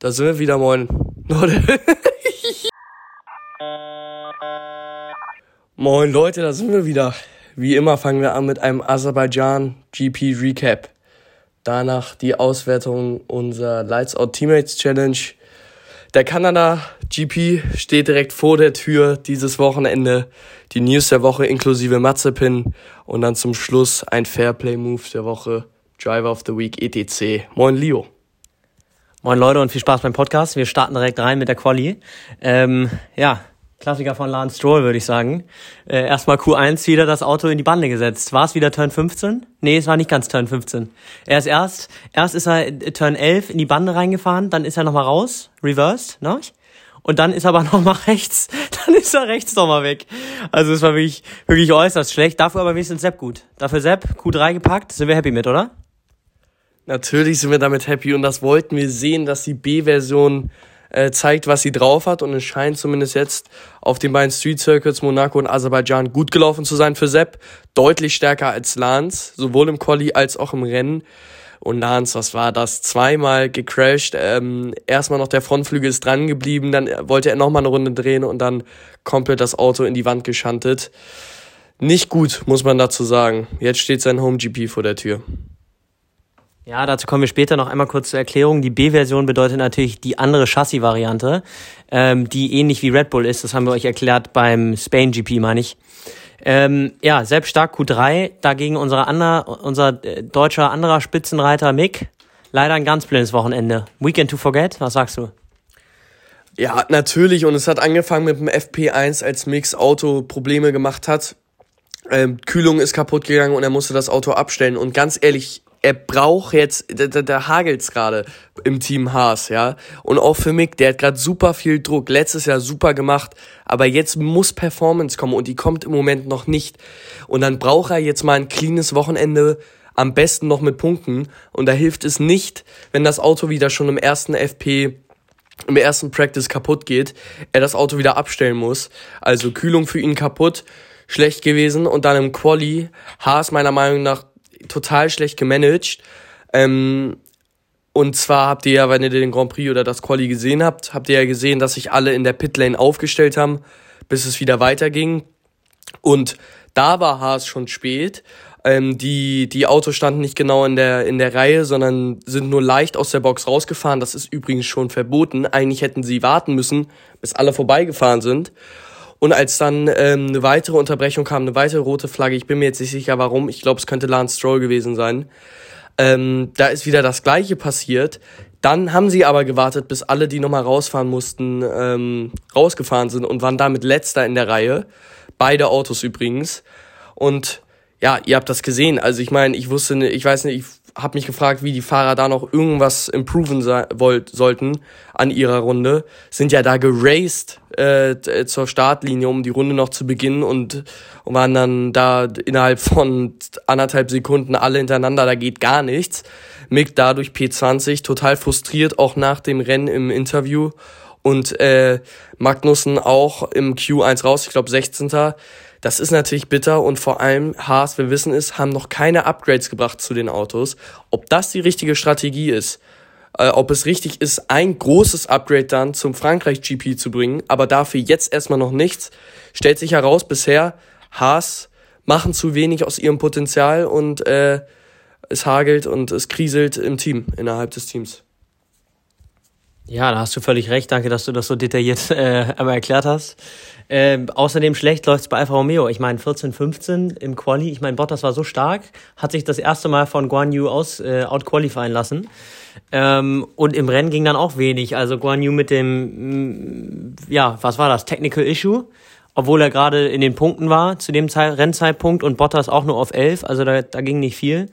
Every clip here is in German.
Da sind wir wieder, moin. Leute. moin Leute, da sind wir wieder. Wie immer fangen wir an mit einem Aserbaidschan GP Recap. Danach die Auswertung unserer Lights Out Teammates Challenge. Der Kanada GP steht direkt vor der Tür dieses Wochenende. Die News der Woche inklusive Mazepin und dann zum Schluss ein Fairplay Move der Woche. Driver of the Week ETC. Moin Leo. Moin Leute und viel Spaß beim Podcast. Wir starten direkt rein mit der Quali. Ähm, ja, Klassiker von Lance Stroll, würde ich sagen. Äh, erstmal Q1 wieder das Auto in die Bande gesetzt. War es wieder Turn 15? Nee, es war nicht ganz Turn 15. Er ist erst, erst ist er Turn 11 in die Bande reingefahren, dann ist er nochmal raus, reversed, ne? Und dann ist er aber nochmal rechts, dann ist er rechts nochmal weg. Also es war wirklich, wirklich äußerst schlecht. Dafür aber wenigstens Sepp gut. Dafür Sepp Q3 gepackt, sind wir happy mit, oder? Natürlich sind wir damit happy und das wollten wir sehen, dass die B-Version äh, zeigt, was sie drauf hat und es scheint zumindest jetzt auf den beiden Street Circuits Monaco und Aserbaidschan gut gelaufen zu sein für Sepp. Deutlich stärker als Lance, sowohl im Quali als auch im Rennen. Und Lance, was war das? Zweimal gecrashed. Ähm, erstmal noch der Frontflügel ist dran geblieben, dann wollte er nochmal eine Runde drehen und dann komplett das Auto in die Wand geschantet. Nicht gut, muss man dazu sagen. Jetzt steht sein Home GP vor der Tür. Ja, dazu kommen wir später noch einmal kurz zur Erklärung. Die B-Version bedeutet natürlich die andere Chassis-Variante, ähm, die ähnlich wie Red Bull ist. Das haben wir euch erklärt beim Spain GP, meine ich. Ähm, ja, selbst stark Q3, dagegen unser, ander, unser äh, deutscher anderer Spitzenreiter Mick. Leider ein ganz blindes Wochenende. Weekend to forget, was sagst du? Ja, natürlich. Und es hat angefangen mit dem FP1, als Mix Auto Probleme gemacht hat. Ähm, Kühlung ist kaputt gegangen und er musste das Auto abstellen. Und ganz ehrlich, er braucht jetzt, da, da, da hagelt's gerade im Team Haas, ja. Und auch für Mick, der hat gerade super viel Druck, letztes Jahr super gemacht, aber jetzt muss Performance kommen und die kommt im Moment noch nicht. Und dann braucht er jetzt mal ein cleanes Wochenende, am besten noch mit Punkten. Und da hilft es nicht, wenn das Auto wieder schon im ersten FP im ersten Practice kaputt geht, er das Auto wieder abstellen muss. Also Kühlung für ihn kaputt, schlecht gewesen und dann im Quali Haas meiner Meinung nach total schlecht gemanagt. Ähm, und zwar habt ihr ja, wenn ihr den Grand Prix oder das Quali gesehen habt, habt ihr ja gesehen, dass sich alle in der Pitlane aufgestellt haben, bis es wieder weiterging. Und da war Haas schon spät. Ähm, die, die Autos standen nicht genau in der, in der Reihe, sondern sind nur leicht aus der Box rausgefahren. Das ist übrigens schon verboten. Eigentlich hätten sie warten müssen, bis alle vorbeigefahren sind. Und als dann ähm, eine weitere Unterbrechung kam, eine weitere rote Flagge, ich bin mir jetzt nicht sicher warum, ich glaube, es könnte Lance Stroll gewesen sein, ähm, da ist wieder das gleiche passiert. Dann haben sie aber gewartet, bis alle, die nochmal rausfahren mussten, ähm, rausgefahren sind und waren damit letzter in der Reihe. Beide Autos übrigens. Und ja, ihr habt das gesehen. Also ich meine, ich wusste, ich weiß nicht, ich habe mich gefragt, wie die Fahrer da noch irgendwas improven wollt, sollten an ihrer Runde. Sind ja da geraced äh, zur Startlinie, um die Runde noch zu beginnen und, und waren dann da innerhalb von anderthalb Sekunden alle hintereinander, da geht gar nichts. Mick dadurch P20, total frustriert, auch nach dem Rennen im Interview. Und äh, Magnussen auch im Q1 raus, ich glaube 16. Das ist natürlich bitter und vor allem Haas, wir wissen es, haben noch keine Upgrades gebracht zu den Autos. Ob das die richtige Strategie ist, äh, ob es richtig ist, ein großes Upgrade dann zum Frankreich GP zu bringen, aber dafür jetzt erstmal noch nichts, stellt sich heraus, bisher Haas machen zu wenig aus ihrem Potenzial und äh, es hagelt und es kriselt im Team, innerhalb des Teams. Ja, da hast du völlig recht. Danke, dass du das so detailliert äh, einmal erklärt hast. Ähm, außerdem schlecht läuft's bei Alfa Romeo. Ich meine, 14, 15 im Quali. Ich meine, Bottas war so stark, hat sich das erste Mal von Guan Yu aus äh, outqualifieren lassen. Ähm, und im Rennen ging dann auch wenig. Also Guan Yu mit dem, mm, ja, was war das? Technical Issue. Obwohl er gerade in den Punkten war zu dem Zeit, Rennzeitpunkt und Bottas auch nur auf 11. Also da, da ging nicht viel.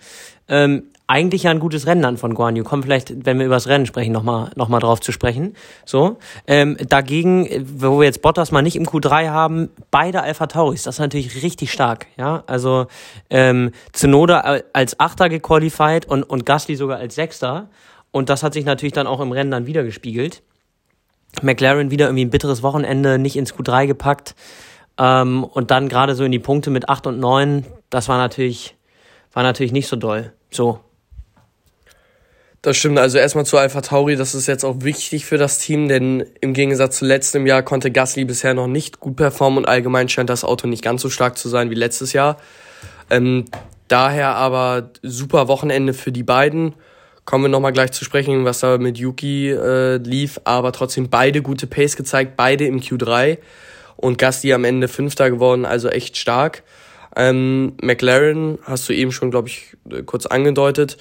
Ähm, eigentlich ja ein gutes Rennen dann von Guan Yu. Kommen vielleicht, wenn wir über das Rennen sprechen, nochmal noch mal drauf zu sprechen. So. Ähm, dagegen, wo wir jetzt Bottas mal nicht im Q3 haben, beide Alpha Tauris, das ist natürlich richtig stark. Ja, also ähm, Tsunoda als Achter gequalified und, und Gasly sogar als Sechster. Und das hat sich natürlich dann auch im Rennen dann wieder gespiegelt. McLaren wieder irgendwie ein bitteres Wochenende, nicht ins Q3 gepackt. Ähm, und dann gerade so in die Punkte mit 8 und 9, das war natürlich, war natürlich nicht so doll. So, Das stimmt. Also erstmal zu Alpha Tauri, das ist jetzt auch wichtig für das Team, denn im Gegensatz zu letztem Jahr konnte Gasly bisher noch nicht gut performen und allgemein scheint das Auto nicht ganz so stark zu sein wie letztes Jahr. Ähm, daher aber super Wochenende für die beiden. Kommen wir nochmal gleich zu sprechen, was da mit Yuki äh, lief, aber trotzdem beide gute Pace gezeigt, beide im Q3 und Gasly am Ende Fünfter geworden, also echt stark. Ähm, McLaren hast du eben schon, glaube ich, kurz angedeutet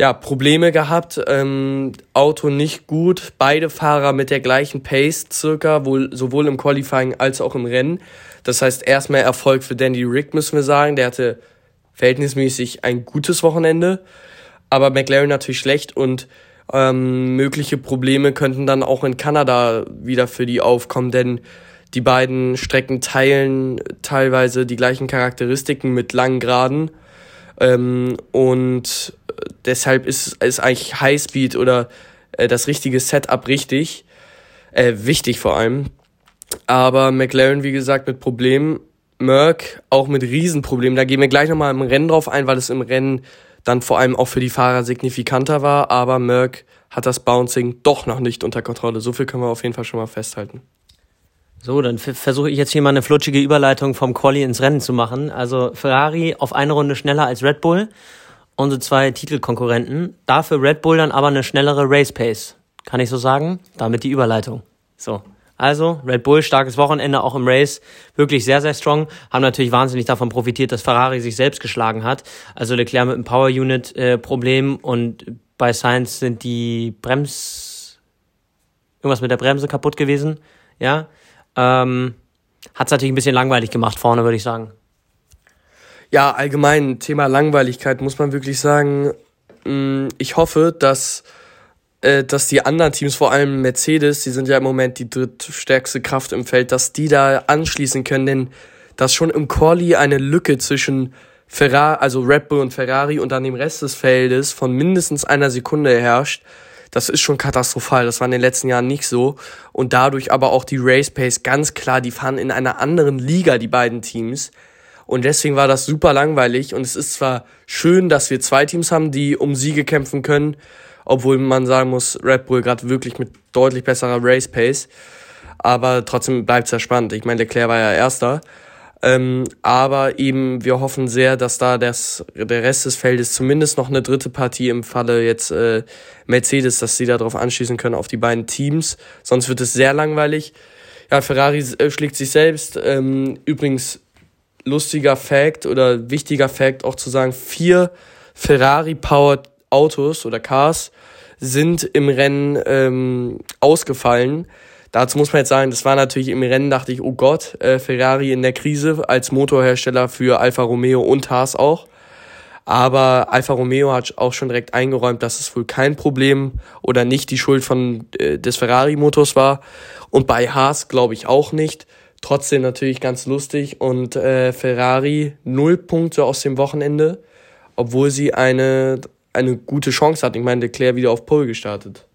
ja, Probleme gehabt, ähm, Auto nicht gut, beide Fahrer mit der gleichen Pace circa, wohl, sowohl im Qualifying als auch im Rennen. Das heißt, erstmal Erfolg für Dandy Rick, müssen wir sagen. Der hatte verhältnismäßig ein gutes Wochenende, aber McLaren natürlich schlecht und ähm, mögliche Probleme könnten dann auch in Kanada wieder für die aufkommen, denn die beiden Strecken teilen teilweise die gleichen Charakteristiken mit langen Geraden. Ähm, und deshalb ist, ist eigentlich Highspeed oder äh, das richtige Setup richtig, äh, wichtig vor allem. Aber McLaren, wie gesagt, mit Problemen. Merck auch mit Riesenproblemen. Da gehen wir gleich nochmal im Rennen drauf ein, weil es im Rennen dann vor allem auch für die Fahrer signifikanter war. Aber Merck hat das Bouncing doch noch nicht unter Kontrolle. So viel können wir auf jeden Fall schon mal festhalten. So, dann versuche ich jetzt hier mal eine flutschige Überleitung vom Quali ins Rennen zu machen. Also Ferrari auf eine Runde schneller als Red Bull unsere zwei Titelkonkurrenten. Dafür Red Bull dann aber eine schnellere Race Pace. Kann ich so sagen? Damit die Überleitung. So. Also, Red Bull, starkes Wochenende, auch im Race, wirklich sehr, sehr strong. Haben natürlich wahnsinnig davon profitiert, dass Ferrari sich selbst geschlagen hat. Also Leclerc mit einem Power Unit äh, und bei Sainz sind die Brems, irgendwas mit der Bremse kaputt gewesen. Ja. Ähm, hat es natürlich ein bisschen langweilig gemacht vorne, würde ich sagen ja, allgemein Thema Langweiligkeit muss man wirklich sagen. Mm, ich hoffe, dass, äh, dass die anderen Teams, vor allem Mercedes, die sind ja im Moment die drittstärkste Kraft im Feld, dass die da anschließen können, denn dass schon im Quali eine Lücke zwischen Ferrari, also Red Bull und Ferrari und dann dem Rest des Feldes von mindestens einer Sekunde herrscht, das ist schon katastrophal. Das war in den letzten Jahren nicht so. Und dadurch aber auch die Race Pace ganz klar, die fahren in einer anderen Liga, die beiden Teams. Und deswegen war das super langweilig. Und es ist zwar schön, dass wir zwei Teams haben, die um Siege kämpfen können, obwohl man sagen muss, Red Bull gerade wirklich mit deutlich besserer Race Pace. Aber trotzdem bleibt es ja spannend. Ich meine, Leclerc war ja Erster. Ähm, aber eben, wir hoffen sehr, dass da das, der Rest des Feldes zumindest noch eine dritte Partie im Falle jetzt äh, Mercedes, dass sie darauf anschließen können auf die beiden Teams. Sonst wird es sehr langweilig. Ja, Ferrari äh, schlägt sich selbst. Ähm, übrigens lustiger Fact oder wichtiger Fact auch zu sagen, vier Ferrari-powered Autos oder Cars sind im Rennen ähm, ausgefallen. Dazu muss man jetzt sagen, das war natürlich im Rennen, dachte ich, oh Gott, äh, Ferrari in der Krise als Motorhersteller für Alfa Romeo und Haas auch. Aber Alfa Romeo hat auch schon direkt eingeräumt, dass es wohl kein Problem oder nicht die Schuld von äh, des Ferrari-Motors war. Und bei Haas glaube ich auch nicht. Trotzdem natürlich ganz lustig und äh, Ferrari null Punkte aus dem Wochenende, obwohl sie eine, eine gute Chance hat. Ich meine, Leclerc wieder auf Pole gestartet.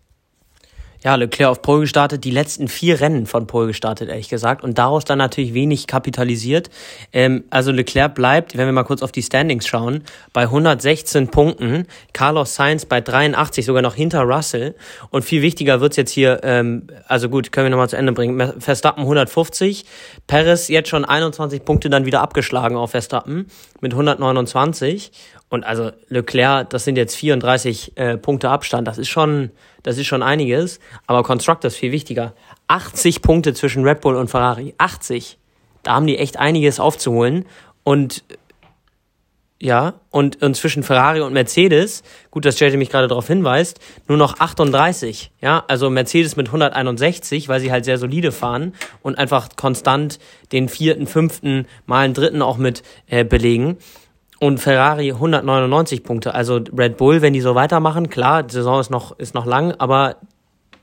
Ja, Leclerc auf Pole gestartet, die letzten vier Rennen von Pole gestartet, ehrlich gesagt, und daraus dann natürlich wenig kapitalisiert. Ähm, also Leclerc bleibt, wenn wir mal kurz auf die Standings schauen, bei 116 Punkten, Carlos Sainz bei 83, sogar noch hinter Russell. Und viel wichtiger wird's jetzt hier, ähm, also gut, können wir nochmal zu Ende bringen, Verstappen 150, Perez jetzt schon 21 Punkte dann wieder abgeschlagen auf Verstappen mit 129. Und also Leclerc, das sind jetzt 34 äh, Punkte Abstand. Das ist schon, das ist schon einiges. Aber Constructor ist viel wichtiger. 80 Punkte zwischen Red Bull und Ferrari. 80. Da haben die echt einiges aufzuholen. Und ja, und, und zwischen Ferrari und Mercedes, gut, dass JJ mich gerade darauf hinweist, nur noch 38. Ja, also Mercedes mit 161, weil sie halt sehr solide fahren und einfach konstant den vierten, fünften, mal einen dritten auch mit äh, belegen und Ferrari 199 Punkte. Also Red Bull, wenn die so weitermachen, klar, die Saison ist noch, ist noch lang, aber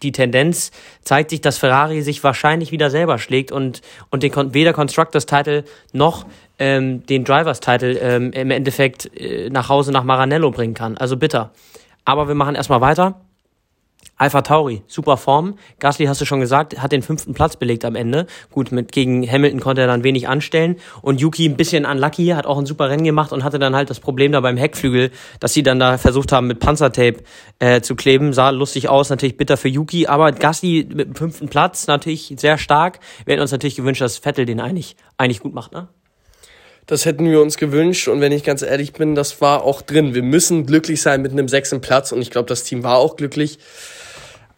die Tendenz zeigt sich, dass Ferrari sich wahrscheinlich wieder selber schlägt und, und den, weder Constructors Title noch ähm, den Drivers Title ähm, im Endeffekt äh, nach Hause nach Maranello bringen kann. Also bitter. Aber wir machen erstmal weiter. Alpha Tauri, super Form. Gasly, hast du schon gesagt, hat den fünften Platz belegt am Ende. Gut, mit gegen Hamilton konnte er dann wenig anstellen. Und Yuki ein bisschen unlucky, hat auch ein super Rennen gemacht und hatte dann halt das Problem da beim Heckflügel, dass sie dann da versucht haben, mit Panzertape äh, zu kleben. Sah lustig aus, natürlich bitter für Yuki. Aber Gasly mit dem fünften Platz natürlich sehr stark. Wir hätten uns natürlich gewünscht, dass Vettel den eigentlich, eigentlich gut macht, ne? Das hätten wir uns gewünscht und wenn ich ganz ehrlich bin, das war auch drin. Wir müssen glücklich sein mit einem sechsten Platz und ich glaube, das Team war auch glücklich.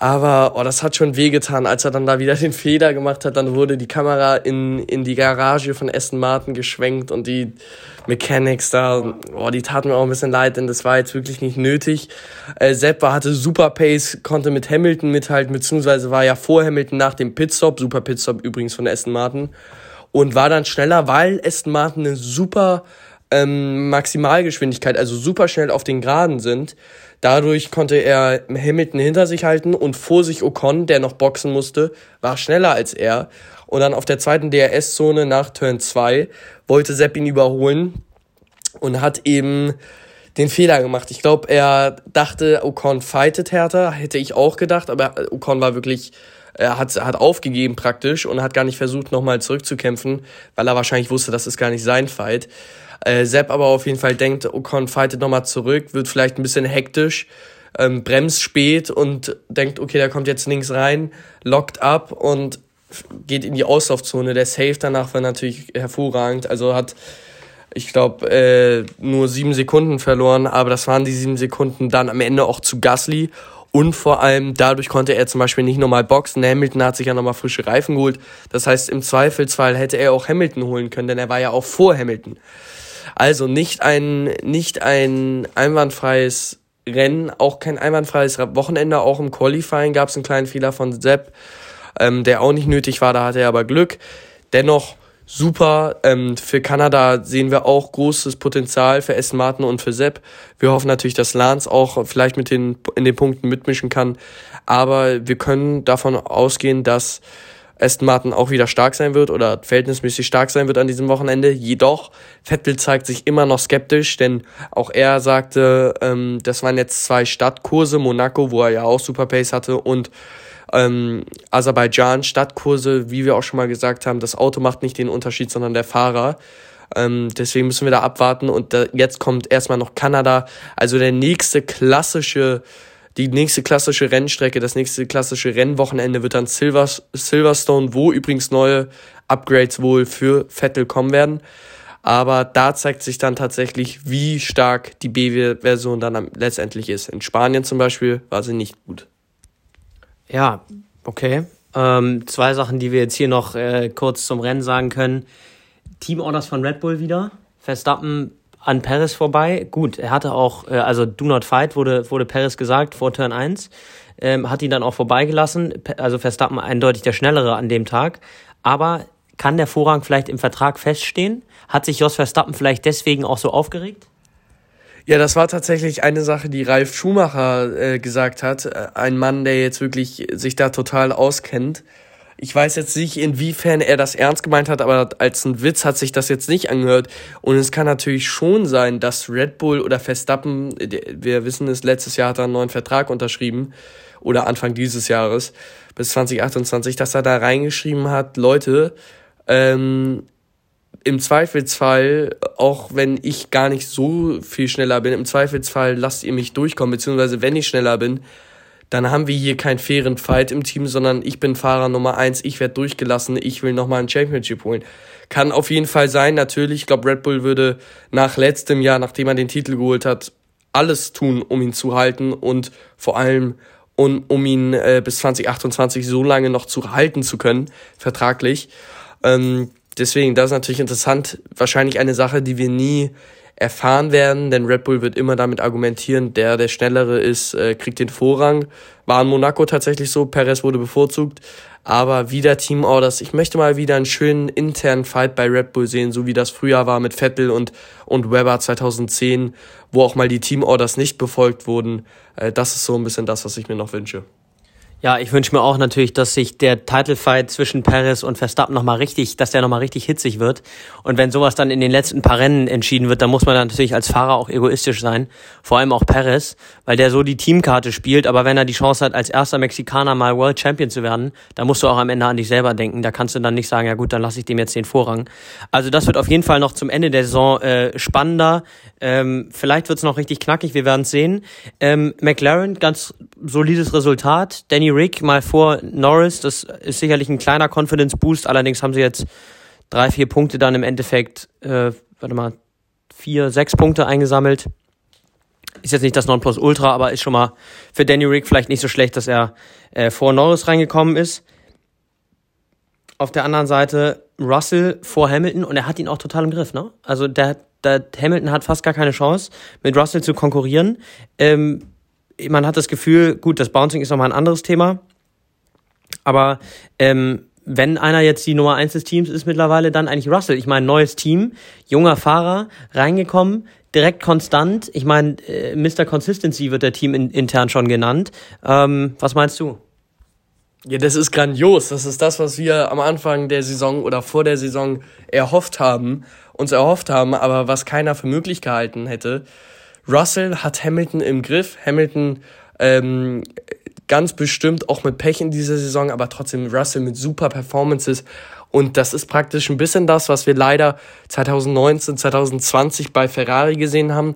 Aber oh, das hat schon wehgetan, als er dann da wieder den Fehler gemacht hat. Dann wurde die Kamera in, in die Garage von Aston Martin geschwenkt und die Mechanics da, oh, die taten mir auch ein bisschen leid, denn das war jetzt wirklich nicht nötig. Äh, Seppa hatte super Pace, konnte mit Hamilton mithalten, beziehungsweise war ja vor Hamilton nach dem Pitstop, super Pitstop übrigens von Aston Martin und war dann schneller, weil Aston Martin eine super ähm, Maximalgeschwindigkeit, also super schnell auf den Geraden sind. Dadurch konnte er Hamilton hinter sich halten und vor sich Ocon, der noch boxen musste, war schneller als er. Und dann auf der zweiten DRS-Zone nach Turn 2 wollte Sepp ihn überholen und hat eben den Fehler gemacht. Ich glaube, er dachte, Ocon fightet härter, hätte ich auch gedacht, aber Ocon war wirklich er hat, hat aufgegeben praktisch und hat gar nicht versucht, nochmal zurückzukämpfen, weil er wahrscheinlich wusste, das ist gar nicht sein Fight. Äh, Sepp aber auf jeden Fall denkt, Ocon fightet nochmal zurück, wird vielleicht ein bisschen hektisch, ähm, bremst spät und denkt, okay, der kommt jetzt links rein, lockt ab und geht in die Auslaufzone. Der Save danach war natürlich hervorragend. Also hat, ich glaube, äh, nur sieben Sekunden verloren, aber das waren die sieben Sekunden dann am Ende auch zu Gasly. Und vor allem dadurch konnte er zum Beispiel nicht nochmal boxen. Hamilton hat sich ja nochmal frische Reifen geholt. Das heißt, im Zweifelsfall hätte er auch Hamilton holen können, denn er war ja auch vor Hamilton. Also nicht ein, nicht ein einwandfreies Rennen, auch kein einwandfreies Wochenende. Auch im Qualifying gab es einen kleinen Fehler von Sepp, ähm, der auch nicht nötig war. Da hatte er aber Glück. Dennoch super. Ähm, für Kanada sehen wir auch großes Potenzial für Aston Martin und für Sepp. Wir hoffen natürlich, dass Lance auch vielleicht mit den, in den Punkten mitmischen kann. Aber wir können davon ausgehen, dass Aston Martin auch wieder stark sein wird oder verhältnismäßig stark sein wird an diesem Wochenende. Jedoch, Vettel zeigt sich immer noch skeptisch, denn auch er sagte, ähm, das waren jetzt zwei Stadtkurse, Monaco, wo er ja auch Super Pace hatte, und ähm, Aserbaidschan, Stadtkurse, wie wir auch schon mal gesagt haben, das Auto macht nicht den Unterschied, sondern der Fahrer. Ähm, deswegen müssen wir da abwarten. Und da, jetzt kommt erstmal noch Kanada. Also der nächste klassische, die nächste klassische Rennstrecke, das nächste klassische Rennwochenende wird dann Silver, Silverstone, wo übrigens neue Upgrades wohl für Vettel kommen werden. Aber da zeigt sich dann tatsächlich, wie stark die B-Version dann letztendlich ist. In Spanien zum Beispiel war sie nicht gut. Ja, okay. Ähm, zwei Sachen, die wir jetzt hier noch äh, kurz zum Rennen sagen können. Teamorders von Red Bull wieder. Verstappen an Paris vorbei. Gut, er hatte auch, äh, also Do Not Fight wurde, wurde Paris gesagt vor Turn 1. Ähm, hat ihn dann auch vorbeigelassen. Also Verstappen eindeutig der Schnellere an dem Tag. Aber kann der Vorrang vielleicht im Vertrag feststehen? Hat sich Jos Verstappen vielleicht deswegen auch so aufgeregt? Ja, das war tatsächlich eine Sache, die Ralf Schumacher äh, gesagt hat. Äh, ein Mann, der jetzt wirklich sich da total auskennt. Ich weiß jetzt nicht, inwiefern er das ernst gemeint hat, aber als ein Witz hat sich das jetzt nicht angehört. Und es kann natürlich schon sein, dass Red Bull oder Verstappen, wir wissen es, letztes Jahr hat er einen neuen Vertrag unterschrieben oder Anfang dieses Jahres bis 2028, dass er da reingeschrieben hat, Leute, ähm, im Zweifelsfall, auch wenn ich gar nicht so viel schneller bin, im Zweifelsfall lasst ihr mich durchkommen, beziehungsweise wenn ich schneller bin, dann haben wir hier keinen fairen Fight im Team, sondern ich bin Fahrer Nummer eins, ich werde durchgelassen, ich will nochmal ein Championship holen. Kann auf jeden Fall sein, natürlich, ich glaube, Red Bull würde nach letztem Jahr, nachdem er den Titel geholt hat, alles tun, um ihn zu halten und vor allem um, um ihn äh, bis 2028 so lange noch zu halten zu können, vertraglich. Ähm, deswegen, das ist natürlich interessant. Wahrscheinlich eine Sache, die wir nie erfahren werden, denn Red Bull wird immer damit argumentieren, der, der schnellere ist, äh, kriegt den Vorrang. War in Monaco tatsächlich so, Perez wurde bevorzugt, aber wieder Team Orders. Ich möchte mal wieder einen schönen internen Fight bei Red Bull sehen, so wie das früher war mit Vettel und, und Weber 2010, wo auch mal die Team Orders nicht befolgt wurden. Äh, das ist so ein bisschen das, was ich mir noch wünsche. Ja, ich wünsche mir auch natürlich, dass sich der Titelfight zwischen Perez und Verstappen nochmal richtig, dass der nochmal richtig hitzig wird. Und wenn sowas dann in den letzten paar Rennen entschieden wird, dann muss man dann natürlich als Fahrer auch egoistisch sein. Vor allem auch Perez, weil der so die Teamkarte spielt. Aber wenn er die Chance hat, als erster Mexikaner mal World Champion zu werden, dann musst du auch am Ende an dich selber denken. Da kannst du dann nicht sagen, ja gut, dann lasse ich dem jetzt den Vorrang. Also das wird auf jeden Fall noch zum Ende der Saison äh, spannender. Ähm, vielleicht wird's noch richtig knackig, wir werden sehen. Ähm, McLaren, ganz solides Resultat. Danny Rick mal vor Norris, das ist sicherlich ein kleiner Confidence Boost, allerdings haben sie jetzt drei, vier Punkte dann im Endeffekt, äh, warte mal, vier, sechs Punkte eingesammelt. Ist jetzt nicht das Nonplusultra, aber ist schon mal für Danny Rick vielleicht nicht so schlecht, dass er äh, vor Norris reingekommen ist. Auf der anderen Seite Russell vor Hamilton und er hat ihn auch total im Griff, ne? Also der, der Hamilton hat fast gar keine Chance, mit Russell zu konkurrieren. Ähm, man hat das Gefühl, gut, das Bouncing ist nochmal ein anderes Thema. Aber ähm, wenn einer jetzt die Nummer eins des Teams ist mittlerweile, dann eigentlich Russell. Ich meine, neues Team, junger Fahrer, reingekommen, direkt konstant. Ich meine, äh, Mr. Consistency wird der Team in, intern schon genannt. Ähm, was meinst du? Ja, das ist grandios. Das ist das, was wir am Anfang der Saison oder vor der Saison erhofft haben, uns erhofft haben, aber was keiner für möglich gehalten hätte. Russell hat Hamilton im Griff. Hamilton ähm, ganz bestimmt auch mit Pech in dieser Saison, aber trotzdem Russell mit super Performances. Und das ist praktisch ein bisschen das, was wir leider 2019, 2020 bei Ferrari gesehen haben.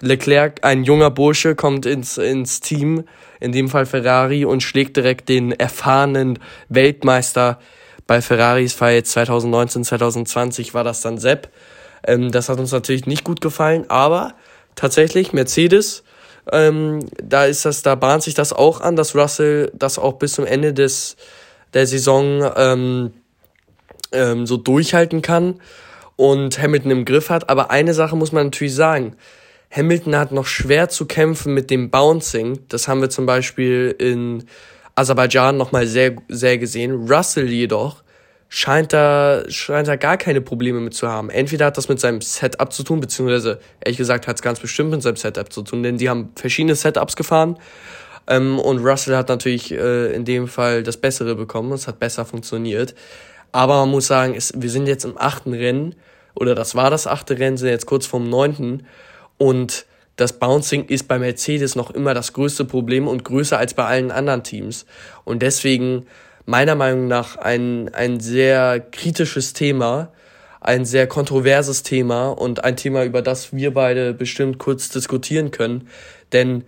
Leclerc, ein junger Bursche, kommt ins, ins Team, in dem Fall Ferrari, und schlägt direkt den erfahrenen Weltmeister bei Ferraris Fall 2019, 2020 war das dann Sepp. Ähm, das hat uns natürlich nicht gut gefallen, aber tatsächlich Mercedes, ähm, da ist das, da bahnt sich das auch an, dass Russell das auch bis zum Ende des der Saison ähm, ähm, so durchhalten kann und Hamilton im Griff hat. Aber eine Sache muss man natürlich sagen. Hamilton hat noch schwer zu kämpfen mit dem Bouncing. Das haben wir zum Beispiel in Aserbaidschan nochmal sehr, sehr gesehen. Russell jedoch scheint da, scheint da gar keine Probleme mit zu haben. Entweder hat das mit seinem Setup zu tun, beziehungsweise ehrlich gesagt hat es ganz bestimmt mit seinem Setup zu tun, denn die haben verschiedene Setups gefahren. Ähm, und Russell hat natürlich äh, in dem Fall das Bessere bekommen, es hat besser funktioniert. Aber man muss sagen, es, wir sind jetzt im achten Rennen, oder das war das achte Rennen, sind jetzt kurz vorm neunten. Und das Bouncing ist bei Mercedes noch immer das größte Problem und größer als bei allen anderen Teams. Und deswegen meiner Meinung nach ein, ein sehr kritisches Thema, ein sehr kontroverses Thema und ein Thema, über das wir beide bestimmt kurz diskutieren können. Denn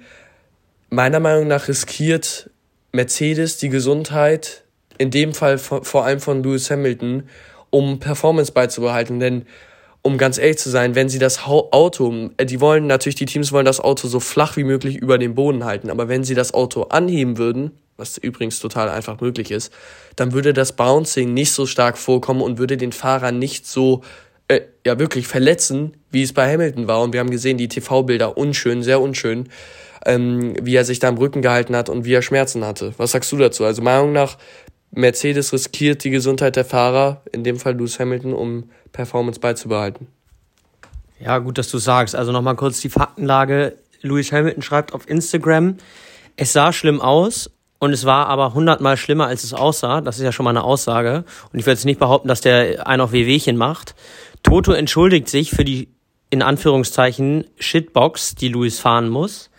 meiner Meinung nach riskiert Mercedes die Gesundheit, in dem Fall vor allem von Lewis Hamilton, um Performance beizubehalten. Denn um ganz ehrlich zu sein, wenn sie das Auto, äh, die wollen natürlich, die Teams wollen das Auto so flach wie möglich über den Boden halten, aber wenn sie das Auto anheben würden, was übrigens total einfach möglich ist, dann würde das Bouncing nicht so stark vorkommen und würde den Fahrer nicht so äh, ja wirklich verletzen, wie es bei Hamilton war. Und wir haben gesehen, die TV-Bilder unschön, sehr unschön, ähm, wie er sich da im Rücken gehalten hat und wie er Schmerzen hatte. Was sagst du dazu? Also Meinung nach, Mercedes riskiert die Gesundheit der Fahrer, in dem Fall Lewis Hamilton, um Performance beizubehalten. Ja, gut, dass du sagst. Also nochmal kurz die Faktenlage. Lewis Hamilton schreibt auf Instagram, es sah schlimm aus, und es war aber hundertmal schlimmer, als es aussah. Das ist ja schon mal eine Aussage. Und ich würde jetzt nicht behaupten, dass der einen auf Wehwehchen macht. Toto entschuldigt sich für die, in Anführungszeichen, Shitbox, die Luis fahren muss.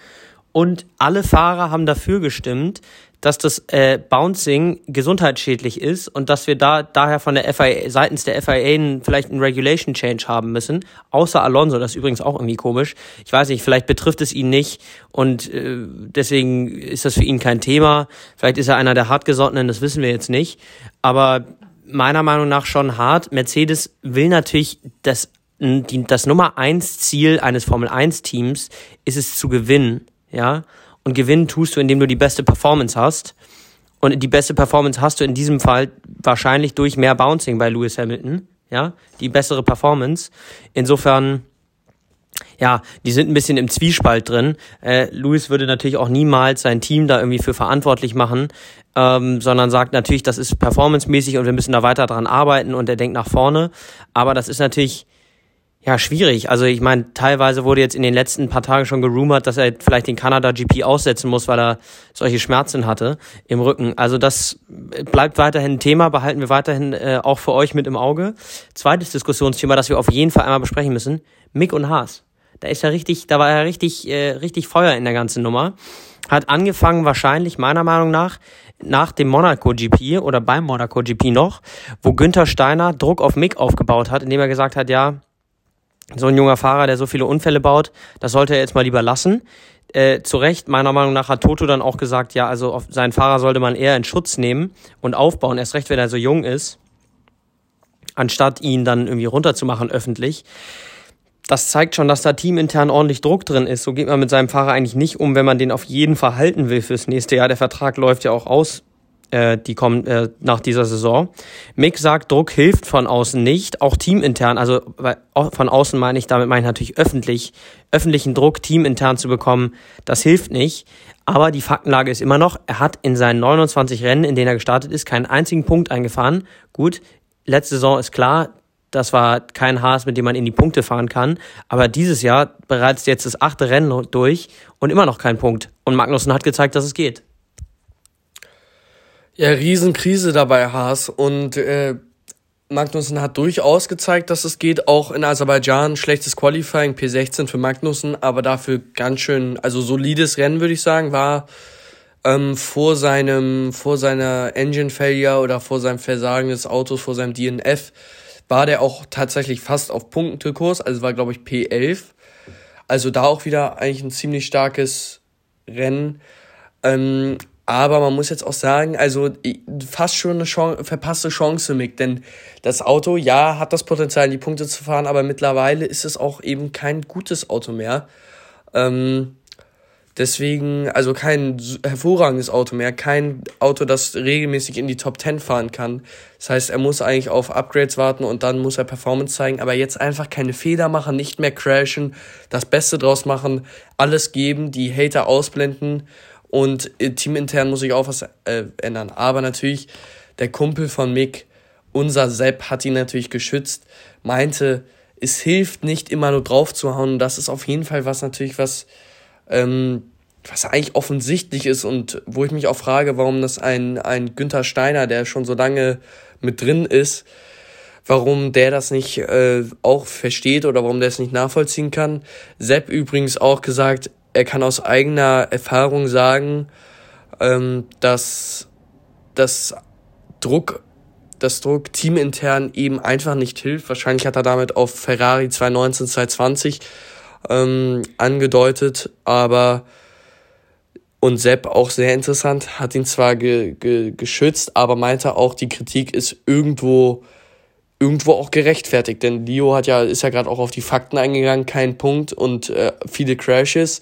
Und alle Fahrer haben dafür gestimmt, dass das äh, Bouncing gesundheitsschädlich ist und dass wir da daher von der FIA, seitens der FIA vielleicht einen Regulation Change haben müssen. Außer Alonso, das ist übrigens auch irgendwie komisch. Ich weiß nicht, vielleicht betrifft es ihn nicht und äh, deswegen ist das für ihn kein Thema. Vielleicht ist er einer der hartgesottenen, das wissen wir jetzt nicht. Aber meiner Meinung nach schon hart. Mercedes will natürlich das, das Nummer eins Ziel eines Formel 1 Teams ist es zu gewinnen, ja. Und gewinnen tust du, indem du die beste Performance hast. Und die beste Performance hast du in diesem Fall wahrscheinlich durch mehr Bouncing bei Lewis Hamilton. Ja, die bessere Performance. Insofern, ja, die sind ein bisschen im Zwiespalt drin. Äh, Lewis würde natürlich auch niemals sein Team da irgendwie für verantwortlich machen, ähm, sondern sagt natürlich, das ist performancemäßig und wir müssen da weiter dran arbeiten und er denkt nach vorne. Aber das ist natürlich Ja, schwierig. Also ich meine, teilweise wurde jetzt in den letzten paar Tagen schon gerumort, dass er vielleicht den Kanada GP aussetzen muss, weil er solche Schmerzen hatte im Rücken. Also das bleibt weiterhin ein Thema, behalten wir weiterhin äh, auch für euch mit im Auge. Zweites Diskussionsthema, das wir auf jeden Fall einmal besprechen müssen, Mick und Haas. Da ist ja richtig, da war ja richtig, äh, richtig Feuer in der ganzen Nummer. Hat angefangen wahrscheinlich meiner Meinung nach nach dem Monaco GP oder beim Monaco GP noch, wo Günther Steiner Druck auf Mick aufgebaut hat, indem er gesagt hat, ja, so ein junger Fahrer, der so viele Unfälle baut, das sollte er jetzt mal lieber lassen. Äh, zu Recht, meiner Meinung nach, hat Toto dann auch gesagt, ja, also auf seinen Fahrer sollte man eher in Schutz nehmen und aufbauen, erst recht, wenn er so jung ist, anstatt ihn dann irgendwie runterzumachen öffentlich. Das zeigt schon, dass da teamintern ordentlich Druck drin ist. So geht man mit seinem Fahrer eigentlich nicht um, wenn man den auf jeden Fall halten will fürs nächste Jahr. Der Vertrag läuft ja auch aus äh, die kommen äh, nach dieser Saison. Mick sagt, Druck hilft von außen nicht, auch teamintern, also von außen meine ich, damit meine ich natürlich öffentlich, öffentlichen Druck teamintern zu bekommen, das hilft nicht. Aber die Faktenlage ist immer noch, er hat in seinen 29 Rennen, in denen er gestartet ist, keinen einzigen Punkt eingefahren. Gut, letzte Saison ist klar, das war kein Haas, mit dem man in die Punkte fahren kann. Aber dieses Jahr bereits jetzt das achte Rennen durch und immer noch kein Punkt. Und Magnussen hat gezeigt, dass es geht. Ja, Riesenkrise dabei, Haas. Und äh, Magnussen hat durchaus gezeigt, dass es geht. Auch in Aserbaidschan schlechtes Qualifying, P16 für Magnussen, aber dafür ganz schön, also solides Rennen, würde ich sagen, war ähm, vor seinem, vor seiner Engine Failure oder vor seinem Versagen des Autos, vor seinem DNF, war der auch tatsächlich fast auf Punktekurs, also war, glaube ich, P11. Also da auch wieder eigentlich ein ziemlich starkes Rennen. Ähm, aber man muss jetzt auch sagen, also fast schon eine Chance, verpasste Chance, Mick. Denn das Auto, ja, hat das Potenzial, die Punkte zu fahren, aber mittlerweile ist es auch eben kein gutes Auto mehr. Ähm, deswegen, also kein hervorragendes Auto mehr, kein Auto, das regelmäßig in die Top 10 fahren kann. Das heißt, er muss eigentlich auf Upgrades warten und dann muss er Performance zeigen, aber jetzt einfach keine Fehler machen, nicht mehr crashen, das Beste draus machen, alles geben, die Hater ausblenden und teamintern muss ich auch was äh, ändern. Aber natürlich, der Kumpel von Mick, unser Sepp, hat ihn natürlich geschützt, meinte, es hilft nicht immer nur drauf zu hauen. Das ist auf jeden Fall was natürlich, was, ähm, was eigentlich offensichtlich ist und wo ich mich auch frage, warum das ein, ein Günther Steiner, der schon so lange mit drin ist, warum der das nicht äh, auch versteht oder warum der es nicht nachvollziehen kann. Sepp übrigens auch gesagt, er kann aus eigener Erfahrung sagen, ähm, dass das Druck, das Druck teamintern eben einfach nicht hilft. Wahrscheinlich hat er damit auf Ferrari 2019, 2020 ähm, angedeutet, aber und Sepp auch sehr interessant, hat ihn zwar ge, ge, geschützt, aber meinte auch, die Kritik ist irgendwo irgendwo auch gerechtfertigt, denn Leo hat ja ist ja gerade auch auf die Fakten eingegangen, kein Punkt und äh, viele Crashes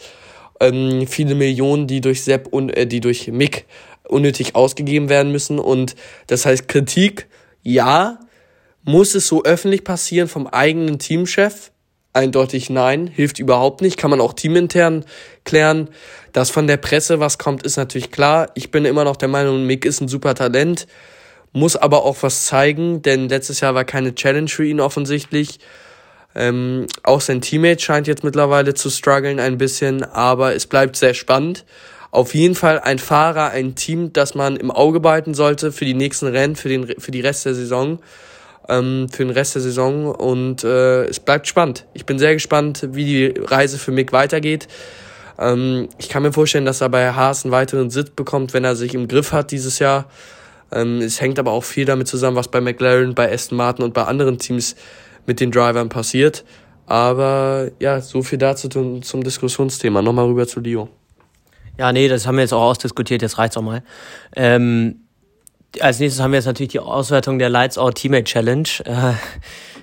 ähm, viele Millionen, die durch Sepp und äh, die durch Mick unnötig ausgegeben werden müssen. Und das heißt, Kritik, ja, muss es so öffentlich passieren vom eigenen Teamchef? Eindeutig nein, hilft überhaupt nicht, kann man auch teamintern klären. Dass von der Presse was kommt, ist natürlich klar. Ich bin immer noch der Meinung, Mick ist ein super Talent, muss aber auch was zeigen, denn letztes Jahr war keine Challenge für ihn offensichtlich. Ähm, auch sein Teammate scheint jetzt mittlerweile zu strugglen ein bisschen, aber es bleibt sehr spannend. Auf jeden Fall ein Fahrer, ein Team, das man im Auge behalten sollte für die nächsten Rennen, für, den, für die Rest der Saison. Ähm, für den Rest der Saison und äh, es bleibt spannend. Ich bin sehr gespannt, wie die Reise für Mick weitergeht. Ähm, ich kann mir vorstellen, dass er bei Haas einen weiteren Sitz bekommt, wenn er sich im Griff hat dieses Jahr. Ähm, es hängt aber auch viel damit zusammen, was bei McLaren, bei Aston Martin und bei anderen Teams mit den Drivern passiert. Aber ja, so viel dazu zum, zum Diskussionsthema. Nochmal rüber zu Leo. Ja, nee, das haben wir jetzt auch ausdiskutiert, jetzt reicht's auch mal. Ähm, als nächstes haben wir jetzt natürlich die Auswertung der Lights Out Teammate Challenge. Äh,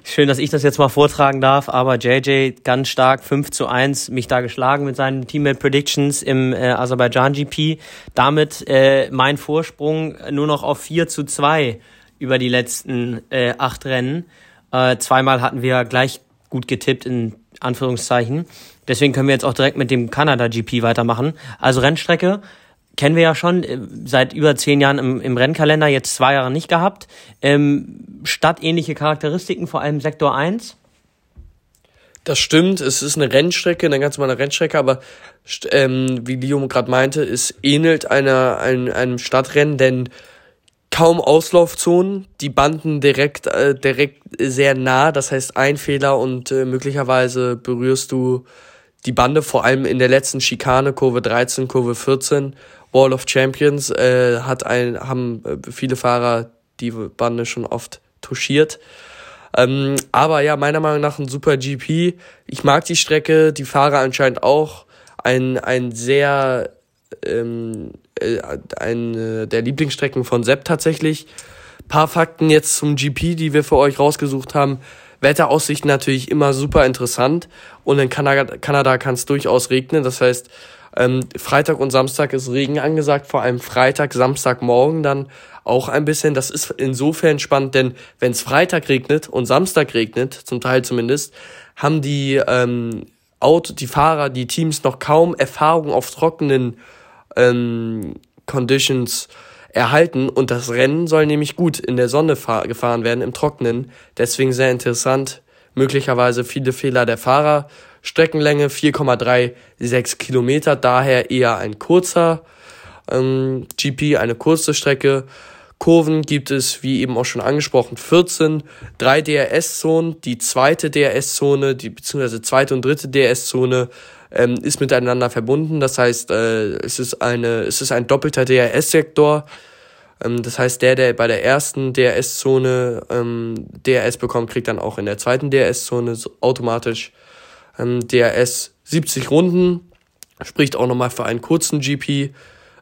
schön, dass ich das jetzt mal vortragen darf, aber JJ ganz stark 5 zu 1 mich da geschlagen mit seinen Teammate Predictions im äh, Aserbaidschan GP. Damit äh, mein Vorsprung nur noch auf 4 zu 2 über die letzten äh, acht Rennen. Äh, zweimal hatten wir gleich gut getippt, in Anführungszeichen. Deswegen können wir jetzt auch direkt mit dem Kanada GP weitermachen. Also Rennstrecke kennen wir ja schon äh, seit über zehn Jahren im, im Rennkalender, jetzt zwei Jahre nicht gehabt. Ähm, stadtähnliche Charakteristiken, vor allem Sektor 1. Das stimmt, es ist eine Rennstrecke, eine ganz normale Rennstrecke, aber ähm, wie Leo gerade meinte, es ähnelt einer, einem, einem Stadtrennen, denn kaum Auslaufzonen, die Banden direkt, äh, direkt sehr nah, das heißt ein Fehler und äh, möglicherweise berührst du die Bande, vor allem in der letzten Schikane, Kurve 13, Kurve 14, Wall of Champions, äh, hat ein, haben äh, viele Fahrer die Bande schon oft touchiert. Ähm, aber ja, meiner Meinung nach ein super GP. Ich mag die Strecke, die Fahrer anscheinend auch. Ein, ein sehr, ähm, äh, eine der Lieblingsstrecken von Sepp tatsächlich. Paar Fakten jetzt zum GP, die wir für euch rausgesucht haben. Wetteraussichten natürlich immer super interessant und in Kanada, Kanada kann es durchaus regnen. Das heißt, ähm, Freitag und Samstag ist Regen angesagt, vor allem Freitag, Samstagmorgen dann auch ein bisschen. Das ist insofern spannend, denn wenn es Freitag regnet und Samstag regnet, zum Teil zumindest, haben die ähm, Auto, die Fahrer, die Teams noch kaum Erfahrung auf trockenen ähm, Conditions erhalten und das Rennen soll nämlich gut in der Sonne gefahren werden, im Trockenen. Deswegen sehr interessant. Möglicherweise viele Fehler der Fahrer. Streckenlänge 4,36 Kilometer, daher eher ein kurzer ähm, GP, eine kurze Strecke. Kurven gibt es, wie eben auch schon angesprochen, 14, drei DRS-Zonen. Die zweite DRS-Zone, die beziehungsweise zweite und dritte DRS-Zone ähm, ist miteinander verbunden. Das heißt, äh, es ist eine, es ist ein doppelter DRS-Sektor. Ähm, das heißt, der, der bei der ersten DRS-Zone ähm, DRS bekommt, kriegt dann auch in der zweiten DRS-Zone automatisch ähm, DRS 70 Runden. Spricht auch nochmal für einen kurzen GP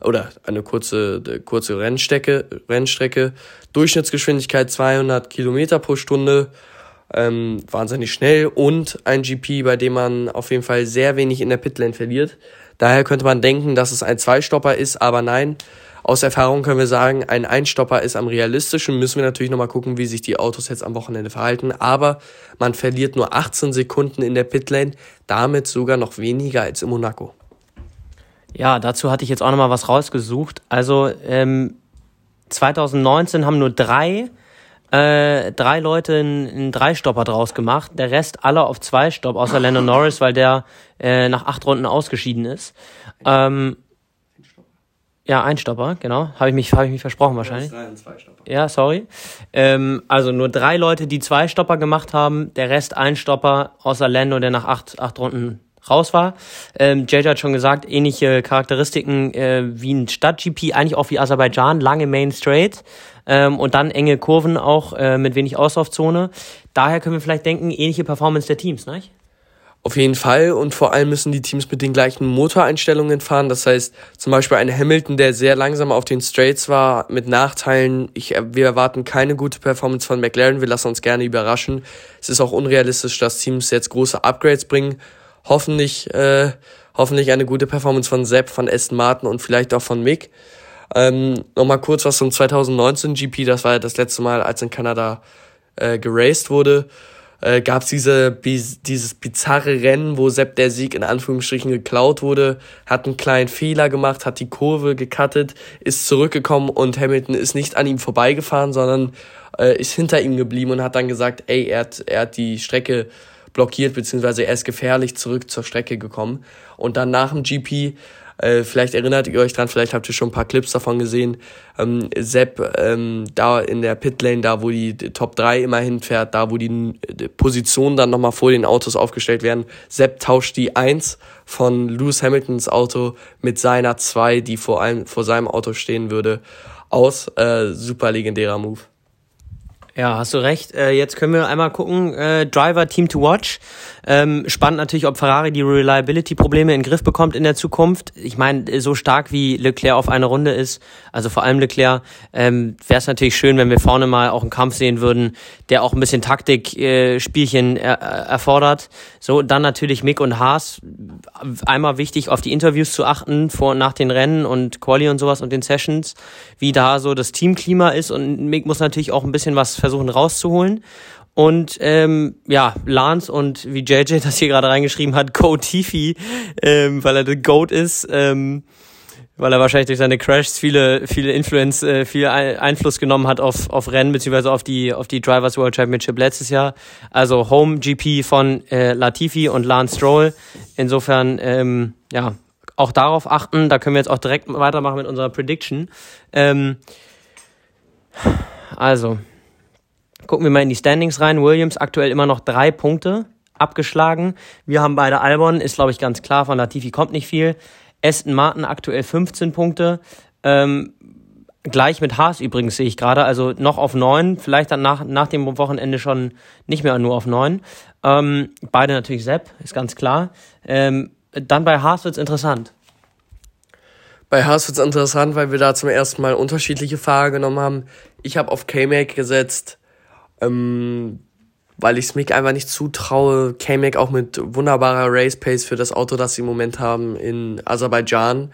oder eine kurze, kurze Rennstrecke, Rennstrecke. Durchschnittsgeschwindigkeit 200 Kilometer pro Stunde. Ähm, wahnsinnig schnell und ein GP, bei dem man auf jeden Fall sehr wenig in der Pitlane verliert. Daher könnte man denken, dass es ein Zweistopper ist, aber nein. Aus Erfahrung können wir sagen, ein Einstopper ist am realistischen. Müssen wir natürlich nochmal gucken, wie sich die Autos jetzt am Wochenende verhalten. Aber man verliert nur 18 Sekunden in der Pitlane, damit sogar noch weniger als in Monaco. Ja, dazu hatte ich jetzt auch nochmal was rausgesucht. Also ähm, 2019 haben nur drei äh, drei Leute einen, Dreistopper draus gemacht. Der Rest alle auf zwei Stopp, außer Lando Norris, weil der äh, nach acht Runden ausgeschieden ist. Ähm, ja, ein Stopper, genau. Habe ich mich, habe ich mich versprochen wahrscheinlich. Ja, sorry. Ähm, also nur drei Leute, die zwei Stopper gemacht haben. Der Rest ein Stopper, außer Lando, der nach acht, acht Runden raus war. Ähm, JJ hat schon gesagt, ähnliche Charakteristiken äh, wie ein Stadt-GP, eigentlich auch wie Aserbaidschan, lange Main Straight ähm, und dann enge Kurven auch äh, mit wenig Auslaufzone. Daher können wir vielleicht denken, ähnliche Performance der Teams, ne? Auf jeden Fall und vor allem müssen die Teams mit den gleichen Motoreinstellungen fahren. Das heißt, zum Beispiel ein Hamilton, der sehr langsam auf den Straights war, mit Nachteilen. Ich, wir erwarten keine gute Performance von McLaren. Wir lassen uns gerne überraschen. Es ist auch unrealistisch, dass Teams jetzt große Upgrades bringen hoffentlich, äh, hoffentlich eine gute Performance von Sepp, von Aston Martin und vielleicht auch von Mick. Ähm, Nochmal kurz was zum 2019 GP, das war ja das letzte Mal, als in Kanada äh, geraced wurde. Äh, gab es diese, dieses bizarre Rennen, wo Sepp der Sieg in Anführungsstrichen geklaut wurde, hat einen kleinen Fehler gemacht, hat die Kurve gecuttet, ist zurückgekommen und Hamilton ist nicht an ihm vorbeigefahren, sondern äh, ist hinter ihm geblieben und hat dann gesagt, ey, er hat, er hat die Strecke blockiert, beziehungsweise er ist gefährlich zurück zur Strecke gekommen. Und dann nach dem GP, äh, vielleicht erinnert ihr euch dran, vielleicht habt ihr schon ein paar Clips davon gesehen, ähm, Sepp ähm, da in der Pitlane, da wo die, Top 3 immer hinfährt, da wo die, die Positionen dann nochmal vor den Autos aufgestellt werden, Sepp tauscht die 1 von Lewis Hamiltons Auto mit seiner 2, die vor allem vor seinem Auto stehen würde, aus. Äh, super legendärer Move. Ja, hast du recht. Äh, jetzt können wir einmal gucken. Äh, Driver Team to Watch. Ähm, spannend natürlich, ob Ferrari die Reliability-Probleme in den Griff bekommt in der Zukunft. Ich meine, so stark wie Leclerc auf eine Runde ist, also vor allem Leclerc, ähm, wäre es natürlich schön, wenn wir vorne mal auch einen Kampf sehen würden, der auch ein bisschen Taktik-Spielchen äh, er erfordert. So, dann natürlich Mick und Haas. Einmal wichtig, auf die Interviews zu achten, vor und nach den Rennen und Quali und sowas und den Sessions, wie da so das Teamklima ist. Und Mick muss natürlich auch ein bisschen was versuchen rauszuholen. Und ähm, ja, Lance und wie JJ das hier gerade reingeschrieben hat, Go Tifi, ähm, weil er der Goat ist, ähm, weil er wahrscheinlich durch seine Crashs viele, viele Influence, äh, viel Einfluss genommen hat auf, auf Rennen beziehungsweise auf die, auf die Drivers World Championship letztes Jahr. Also Home GP von äh, Latifi und Lance Stroll. Insofern, ähm, ja, auch darauf achten. Da können wir jetzt auch direkt weitermachen mit unserer Prediction. Ähm, also, gucken wir mal in die Standings rein. Williams aktuell immer noch drei Punkte abgeschlagen. Wir haben beide Albon, ist glaube ich ganz klar, von Latifi kommt nicht viel. Aston Martin aktuell 15 Punkte. Ähm, gleich mit Haas übrigens sehe ich gerade, also noch auf 9, vielleicht dann nach, nach dem Wochenende schon nicht mehr nur auf 9. Ähm, beide natürlich Sepp, ist ganz klar. Ähm, dann bei Haas wird es interessant. Bei Haas wird es interessant, weil wir da zum ersten Mal unterschiedliche Fahrer genommen haben. Ich habe auf K-Mac gesetzt, ähm, weil ich es Mick einfach nicht zutraue. K-Mac auch mit wunderbarer Race Pace für das Auto, das sie im Moment haben in Aserbaidschan.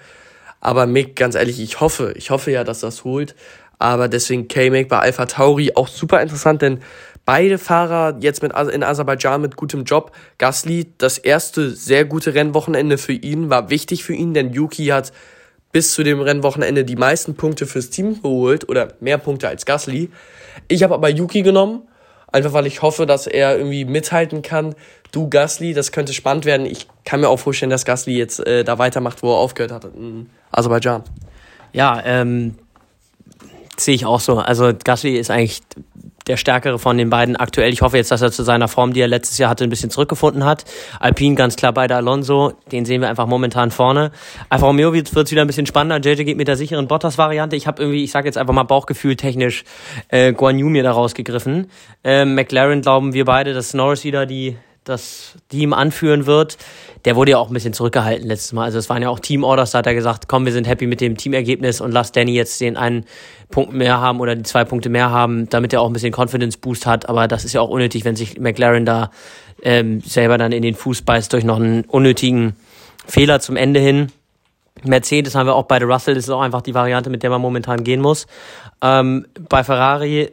Aber Mick, ganz ehrlich, ich hoffe, ich hoffe ja, dass das holt. Aber deswegen K-Mac bei Alpha Tauri auch super interessant, denn beide Fahrer jetzt mit in Aserbaidschan mit gutem Job. Gasly, das erste sehr gute Rennwochenende für ihn, war wichtig für ihn, denn Yuki hat bis zu dem Rennwochenende die meisten Punkte fürs Team geholt oder mehr Punkte als Gasly. Ich habe aber Yuki genommen, einfach weil ich hoffe, dass er irgendwie mithalten kann. Du Gasly, das könnte spannend werden. Ich kann mir auch vorstellen, dass Gasly jetzt äh, da weitermacht, wo er aufgehört hat in Aserbaidschan. Ja, ähm, sehe ich auch so. Also Gasly ist eigentlich der stärkere von den beiden aktuell. Ich hoffe jetzt, dass er zu seiner Form, die er letztes Jahr hatte, ein bisschen zurückgefunden hat. Alpine ganz klar bei der Alonso, den sehen wir einfach momentan vorne. Alfa Romeo wird es wieder ein bisschen spannender. JJ geht mit der sicheren Bottas-Variante. Ich habe irgendwie, ich sage jetzt einfach mal Bauchgefühl technisch, äh, Guan Yu mir da rausgegriffen. Äh, McLaren glauben wir beide, dass Norris wieder die das Team anführen wird. Der wurde ja auch ein bisschen zurückgehalten letztes Mal. Also es waren ja auch Team-Orders, da hat er gesagt, komm, wir sind happy mit dem Teamergebnis und lass Danny jetzt den einen Punkt mehr haben oder die zwei Punkte mehr haben, damit er auch ein bisschen Confidence-Boost hat. Aber das ist ja auch unnötig, wenn sich McLaren da ähm, selber dann in den Fuß beißt durch noch einen unnötigen Fehler zum Ende hin. Mercedes haben wir auch bei der Russell, das ist auch einfach die Variante, mit der man momentan gehen muss. Ähm, bei Ferrari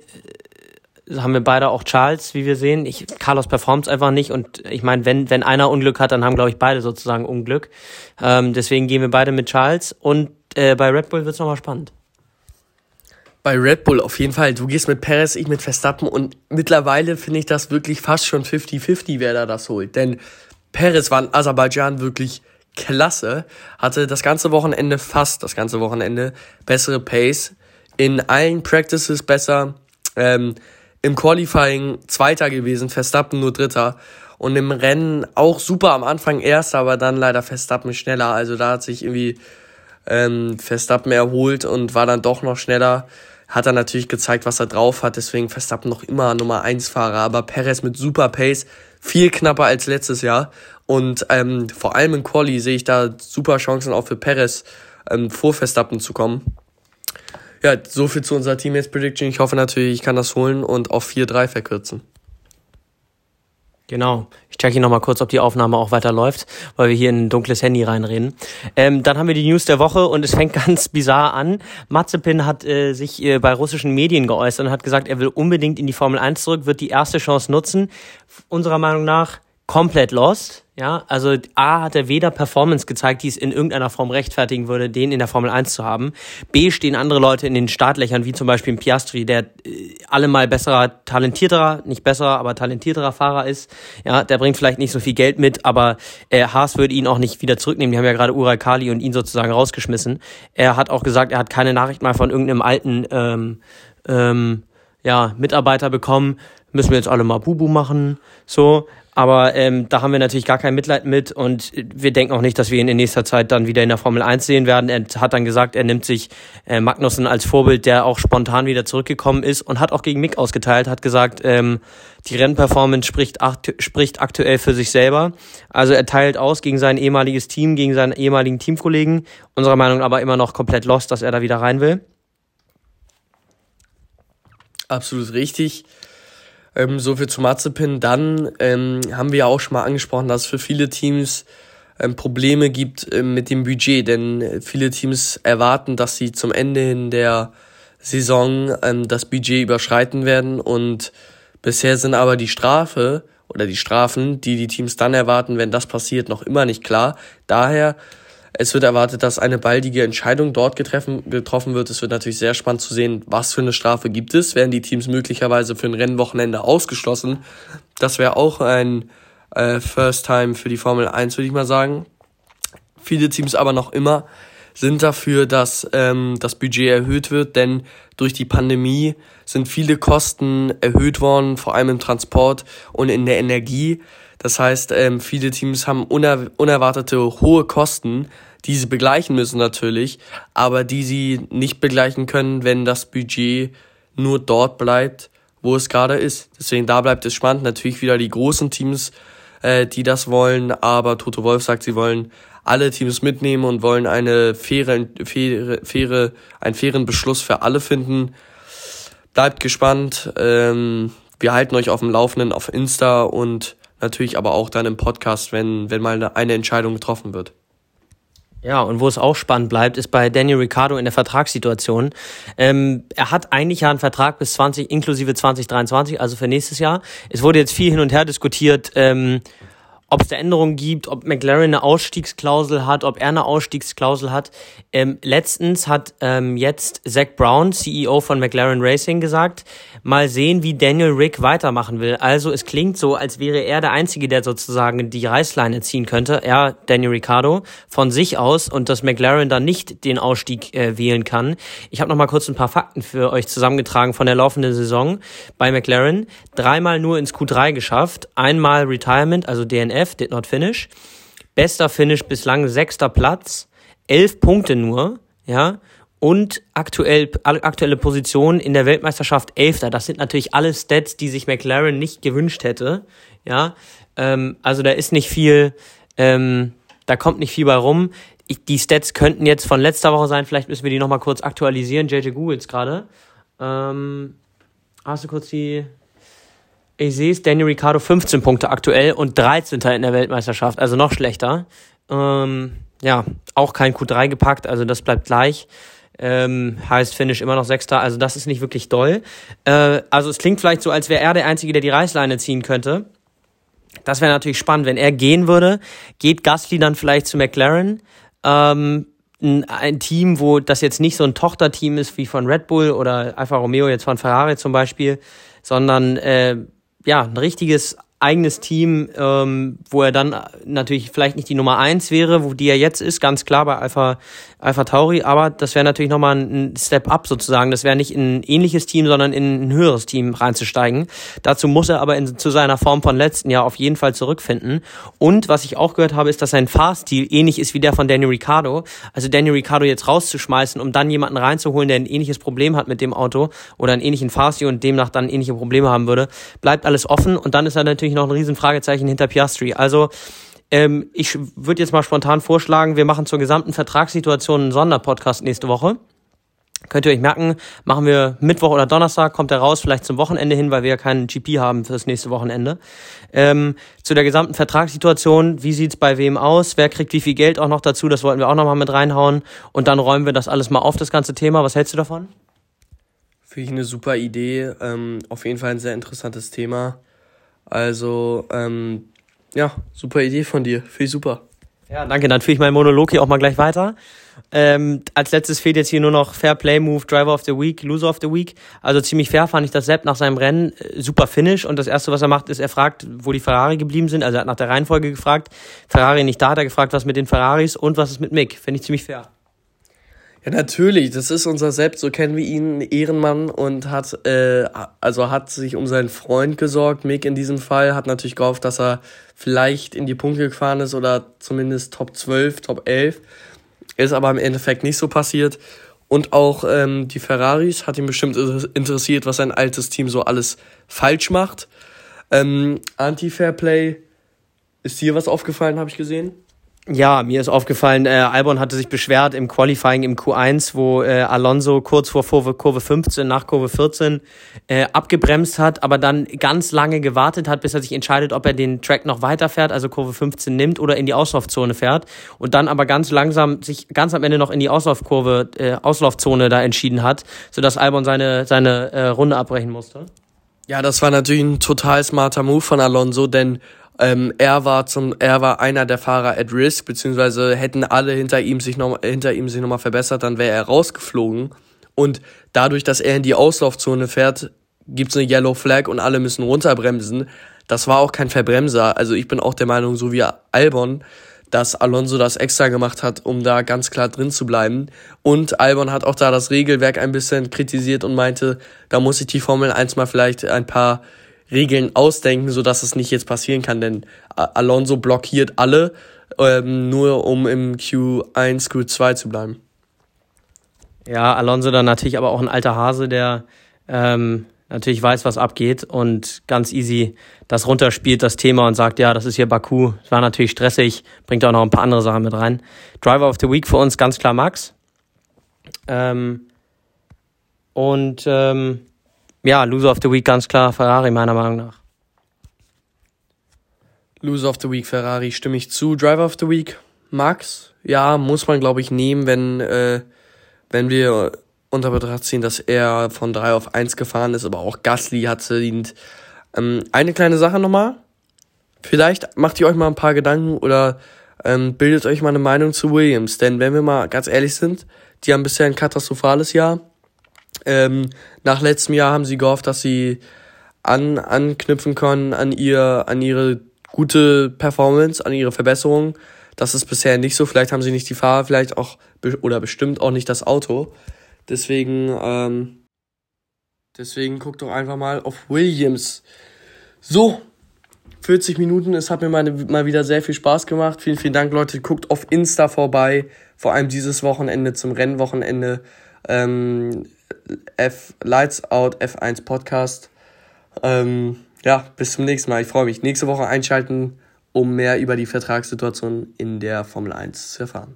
haben wir beide auch Charles, wie wir sehen. Ich, Carlos performt einfach nicht und ich meine, wenn, wenn einer Unglück hat, dann haben, glaube ich, beide sozusagen Unglück. Ähm, deswegen gehen wir beide mit Charles und äh, bei Red Bull wird es nochmal spannend. Bei Red Bull auf jeden Fall. Du gehst mit Perez, ich mit Verstappen und mittlerweile finde ich das wirklich fast schon 50-50, wer da das holt. Denn Perez war in Aserbaidschan wirklich klasse, hatte das ganze Wochenende, fast das ganze Wochenende, bessere Pace, in allen Practices besser, ähm, im Qualifying Zweiter gewesen, Verstappen nur Dritter. Und im Rennen auch super am Anfang Erster, aber dann leider Verstappen schneller. Also da hat sich irgendwie ähm, Verstappen erholt und war dann doch noch schneller. Hat er natürlich gezeigt, was er drauf hat. Deswegen Verstappen noch immer Nummer 1 Fahrer. Aber Perez mit super Pace, viel knapper als letztes Jahr. Und ähm, vor allem im Quali sehe ich da super Chancen auch für Perez ähm, vor Verstappen zu kommen. Ja, so viel zu unserer Teammates Prediction. Ich hoffe natürlich, ich kann das holen und auf 4-3 verkürzen. Genau. Ich checke hier nochmal kurz, ob die Aufnahme auch weiter läuft, weil wir hier in ein dunkles Handy reinreden. Ähm, dann haben wir die News der Woche und es fängt ganz bizarr an. Mazepin hat äh, sich äh, bei russischen Medien geäußert und hat gesagt, er will unbedingt in die Formel 1 zurück, wird die erste Chance nutzen. Unserer Meinung nach komplett lost. Ja, also A hat er weder Performance gezeigt, die es in irgendeiner Form rechtfertigen würde, den in der Formel 1 zu haben. B stehen andere Leute in den Startlöchern, wie zum Beispiel Piastri, der äh, allemal besserer, talentierterer, nicht besserer, aber talentierterer Fahrer ist. Ja, der bringt vielleicht nicht so viel Geld mit, aber äh, Haas würde ihn auch nicht wieder zurücknehmen. Die haben ja gerade Ural Kali und ihn sozusagen rausgeschmissen. Er hat auch gesagt, er hat keine Nachricht mal von irgendeinem alten ähm, ähm, ja, Mitarbeiter bekommen. Müssen wir jetzt alle mal Bubu machen, so. Aber ähm, da haben wir natürlich gar kein Mitleid mit und wir denken auch nicht, dass wir ihn in nächster Zeit dann wieder in der Formel 1 sehen werden. Er hat dann gesagt, er nimmt sich äh, Magnussen als Vorbild, der auch spontan wieder zurückgekommen ist und hat auch gegen Mick ausgeteilt, hat gesagt, ähm, die Rennperformance spricht, aktu spricht aktuell für sich selber. Also er teilt aus gegen sein ehemaliges Team, gegen seinen ehemaligen Teamkollegen. Unserer Meinung aber immer noch komplett lost, dass er da wieder rein will. Absolut richtig. Ähm, so viel zu Mazepin. Dann ähm, haben wir ja auch schon mal angesprochen, dass es für viele Teams ähm, Probleme gibt ähm, mit dem Budget, denn viele Teams erwarten, dass sie zum Ende hin der Saison ähm, das Budget überschreiten werden und bisher sind aber die Strafe oder die Strafen, die die Teams dann erwarten, wenn das passiert, noch immer nicht klar. Daher Es wird erwartet, dass eine baldige Entscheidung dort getreffen, getroffen wird. Es wird natürlich sehr spannend zu sehen, was für eine Strafe gibt es. Werden die Teams möglicherweise für ein Rennwochenende ausgeschlossen? Das wäre auch ein äh, First Time für die Formel 1, würde ich mal sagen. Viele Teams aber noch immer sind dafür, dass ähm, das Budget erhöht wird, denn durch die Pandemie sind viele Kosten erhöht worden, vor allem im Transport und in der Energie. Das heißt, ähm, viele Teams haben uner unerwartete hohe Kosten, die sie begleichen müssen natürlich, aber die sie nicht begleichen können, wenn das Budget nur dort bleibt, wo es gerade ist. Deswegen da bleibt es spannend. Natürlich wieder die großen Teams, äh, die das wollen, aber Toto Wolf sagt, sie wollen alle Teams mitnehmen und wollen eine faire, faire, faire, einen fairen Beschluss für alle finden. Bleibt gespannt. Ähm, wir halten euch auf dem Laufenden auf Insta und natürlich aber auch dann im Podcast, wenn, wenn mal eine Entscheidung getroffen wird. Ja, und wo es auch spannend bleibt, ist bei Daniel Ricciardo in der Vertragssituation. Ähm, er hat eigentlich ja einen Vertrag bis 20, inklusive 2023, also für nächstes Jahr. Es wurde jetzt viel hin und her diskutiert, ähm, ob es da Änderungen gibt, ob McLaren eine Ausstiegsklausel hat, ob er eine Ausstiegsklausel hat. Ähm, letztens hat ähm, jetzt Zach Brown, CEO von McLaren Racing, gesagt, mal sehen, wie Daniel Rick weitermachen will. Also es klingt so, als wäre er der Einzige, der sozusagen die Reißleine ziehen könnte, er, Daniel Ricciardo, von sich aus und dass McLaren dann nicht den Ausstieg äh, wählen kann. Ich habe noch mal kurz ein paar Fakten für euch zusammengetragen von der laufenden Saison bei McLaren. Dreimal nur ins Q3 geschafft, einmal Retirement, also DNF, did not finish. Bester Finish bislang sechster Platz, elf Punkte nur, ja, und aktuell, aktuelle Position in der Weltmeisterschaft Elfter. Das sind natürlich alle Stats, die sich McLaren nicht gewünscht hätte. Ja, ähm, also da ist nicht viel, ähm, da kommt nicht viel bei rum. Ich, die Stats könnten jetzt von letzter Woche sein. Vielleicht müssen wir die nochmal kurz aktualisieren. JJ googles gerade. Ähm, hast du kurz die? Ich sehe es, Daniel Ricciardo 15 Punkte aktuell und 13. in der Weltmeisterschaft, also noch schlechter. Ähm, ja, auch kein Q3 gepackt, also das bleibt gleich. Ähm, heißt Finish immer noch Sechster, also das ist nicht wirklich doll. Äh, also es klingt vielleicht so, als wäre er der Einzige, der die Reißleine ziehen könnte. Das wäre natürlich spannend, wenn er gehen würde. Geht Gasly dann vielleicht zu McLaren? Ähm, ein, ein Team, wo das jetzt nicht so ein Tochterteam ist wie von Red Bull oder Alfa Romeo jetzt von Ferrari zum Beispiel, sondern äh, ja ein richtiges eigenes Team, ähm, wo er dann natürlich vielleicht nicht die Nummer eins wäre, wo die er jetzt ist, ganz klar bei Alpha, Alpha Tauri, aber das wäre natürlich nochmal ein Step up sozusagen. Das wäre nicht in ein ähnliches Team, sondern in ein höheres Team reinzusteigen. Dazu muss er aber in, zu seiner Form von letzten Jahr auf jeden Fall zurückfinden. Und was ich auch gehört habe, ist, dass sein Fahrstil ähnlich ist wie der von Daniel Ricciardo. Also Daniel Ricciardo jetzt rauszuschmeißen, um dann jemanden reinzuholen, der ein ähnliches Problem hat mit dem Auto oder einen ähnlichen Fahrstil und demnach dann ähnliche Probleme haben würde, bleibt alles offen. Und dann ist er natürlich noch ein riesen Fragezeichen hinter Piastri. Also ähm, ich würde jetzt mal spontan vorschlagen, wir machen zur gesamten Vertragssituation einen Sonderpodcast nächste Woche. Könnt ihr euch merken, machen wir Mittwoch oder Donnerstag, kommt er raus, vielleicht zum Wochenende hin, weil wir ja keinen GP haben fürs nächste Wochenende. Ähm, zu der gesamten Vertragssituation, wie sieht's bei wem aus? Wer kriegt wie viel Geld auch noch dazu? Das wollten wir auch nochmal mit reinhauen. Und dann räumen wir das alles mal auf, das ganze Thema. Was hältst du davon? Finde ich eine super Idee. Ähm, auf jeden Fall ein sehr interessantes Thema. Also, ähm, ja, super Idee von dir. Finde ich super. Ja, danke. Dann führe ich meinen Monolog hier auch mal gleich weiter. Ähm, als letztes fehlt jetzt hier nur noch Fair Play Move, Driver of the Week, Loser of the Week. Also ziemlich fair fand ich das Sepp nach seinem Rennen. Äh, super Finish. Und das erste, was er macht, ist, er fragt, wo die Ferrari geblieben sind. Also er hat nach der Reihenfolge gefragt. Ferrari nicht da, hat er gefragt, was mit den Ferraris und was ist mit Mick. Finde ich ziemlich fair. Ja, natürlich, das ist unser Sepp, so kennen wir ihn, Ehrenmann und hat, äh, also hat sich um seinen Freund gesorgt, Mick in diesem Fall, hat natürlich gehofft, dass er vielleicht in die Punkte gefahren ist oder zumindest Top 12, Top 11. Ist aber im Endeffekt nicht so passiert. Und auch ähm, die Ferraris hat ihn bestimmt interessiert, was sein altes Team so alles falsch macht. Ähm, Anti-Fairplay, ist dir was aufgefallen, habe ich gesehen? Ja, mir ist aufgefallen, äh, Albon hatte sich beschwert im Qualifying im Q1, wo äh, Alonso kurz vor Kurve, Kurve 15, nach Kurve 14 äh, abgebremst hat, aber dann ganz lange gewartet hat, bis er sich entscheidet, ob er den Track noch weiterfährt, also Kurve 15 nimmt oder in die Auslaufzone fährt und dann aber ganz langsam sich ganz am Ende noch in die Auslaufkurve, äh, Auslaufzone da entschieden hat, sodass Albon seine, seine äh, Runde abbrechen musste. Ja, das war natürlich ein total smarter Move von Alonso, denn Ähm, er war zum, er war einer der Fahrer at risk, beziehungsweise hätten alle hinter ihm sich noch, hinter ihm sich nochmal verbessert, dann wäre er rausgeflogen. Und dadurch, dass er in die Auslaufzone fährt, gibt's eine Yellow Flag und alle müssen runterbremsen. Das war auch kein Verbremser. Also ich bin auch der Meinung, so wie Albon, dass Alonso das extra gemacht hat, um da ganz klar drin zu bleiben. Und Albon hat auch da das Regelwerk ein bisschen kritisiert und meinte, da muss sich die Formel 1 mal vielleicht ein paar Regeln ausdenken, so dass es nicht jetzt passieren kann, denn Alonso blockiert alle, ähm, nur um im Q1, Q2 zu bleiben. Ja, Alonso dann natürlich aber auch ein alter Hase, der ähm, natürlich weiß, was abgeht und ganz easy das runterspielt, das Thema und sagt, ja, das ist hier Baku. Es war natürlich stressig, bringt auch noch ein paar andere Sachen mit rein. Driver of the Week für uns ganz klar Max. Ähm, und ähm, ja, Loser of the Week ganz klar Ferrari, meiner Meinung nach. Loser of the Week Ferrari stimme ich zu. Driver of the Week Max. Ja, muss man glaube ich nehmen, wenn äh, wenn wir unter Betracht ziehen, dass er von 3 auf 1 gefahren ist, aber auch Gasly hat verdient. Ähm, eine kleine Sache nochmal. Vielleicht macht ihr euch mal ein paar Gedanken oder ähm, bildet euch mal eine Meinung zu Williams. Denn wenn wir mal ganz ehrlich sind, die haben bisher ein katastrophales Jahr. Ähm, nach letztem Jahr haben sie gehofft, dass sie an, anknüpfen können an ihr, an ihre gute Performance, an ihre Verbesserung. Das ist bisher nicht so. Vielleicht haben sie nicht die Fahrer, vielleicht auch oder bestimmt auch nicht das Auto. Deswegen, ähm, deswegen guckt doch einfach mal auf Williams. So, 40 Minuten. Es hat mir mal, mal wieder sehr viel Spaß gemacht. Vielen, vielen Dank, Leute. Guckt auf Insta vorbei. Vor allem dieses Wochenende zum Rennwochenende. Ähm, F Lights Out F1 Podcast. Ähm, ja, bis zum nächsten Mal. Ich freue mich. Nächste Woche einschalten, um mehr über die Vertragssituation in der Formel 1 zu erfahren.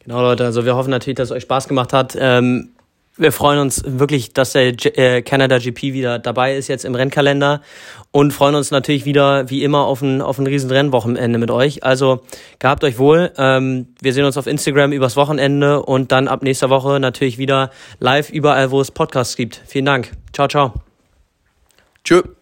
Genau, Leute, also wir hoffen natürlich, dass es euch Spaß gemacht hat. Ähm, wir freuen uns wirklich, dass der G äh, Canada GP wieder dabei ist jetzt im Rennkalender und freuen uns natürlich wieder, wie immer, auf ein, auf ein riesen Rennwochenende mit euch. Also gehabt euch wohl. Ähm, wir sehen uns auf Instagram übers Wochenende und dann ab nächster Woche natürlich wieder live überall, wo es Podcasts gibt. Vielen Dank. Ciao, ciao. Tschüss.